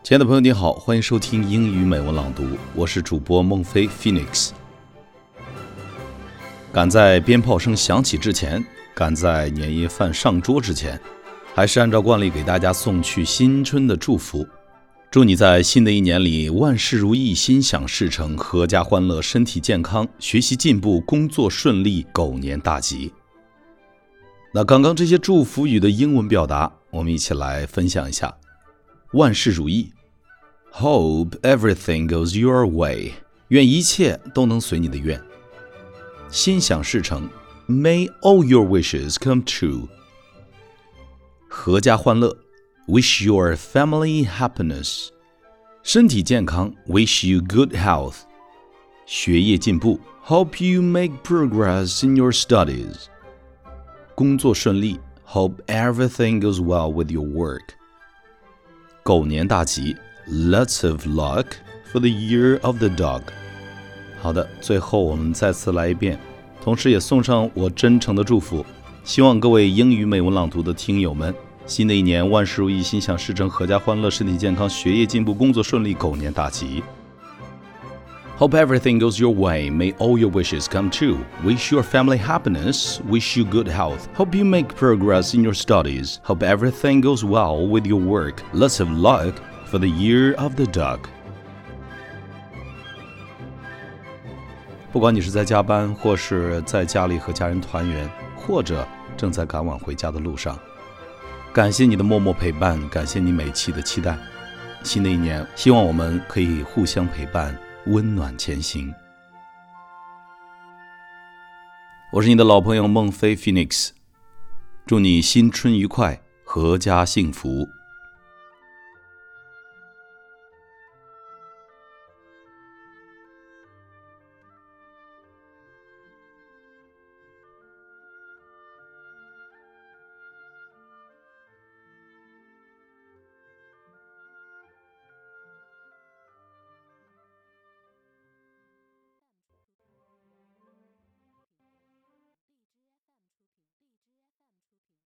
亲爱的朋友，你好，欢迎收听英语美文朗读，我是主播孟非 Phoenix。赶在鞭炮声响起之前，赶在年夜饭上桌之前，还是按照惯例给大家送去新春的祝福。祝你在新的一年里万事如意，心想事成，阖家欢乐，身体健康，学习进步，工作顺利，狗年大吉。那刚刚这些祝福语的英文表达，我们一起来分享一下。万事如意，Hope everything goes your way，愿一切都能随你的愿。心想事成，May all your wishes come true。阖家欢乐，Wish your family happiness。身体健康，Wish you good health。学业进步，Hope you make progress in your studies。工作顺利，Hope everything goes well with your work。 狗年大吉，Lots of luck for the year of the dog。好的，最后我们再次来一遍，同时也送上我真诚的祝福，希望各位英语美文朗读的听友们，新的一年万事如意，心想事成，阖家欢乐，身体健康，学业进步，工作顺利，狗年大吉。Hope everything goes your way. May all your wishes come true. Wish your family happiness. Wish you good health. Hope you make progress in your studies. Hope everything goes well with your work. Lots of luck for the year of the dog. 不管你是在加班，或是在家里和家人团圆，或者正在赶往回家的路上，感谢你的默默陪伴，感谢你每期的期待。新的一年，希望我们可以互相陪伴。 温暖前行。我是你的老朋友孟非 Phoenix，祝你新春愉快，阖家幸福。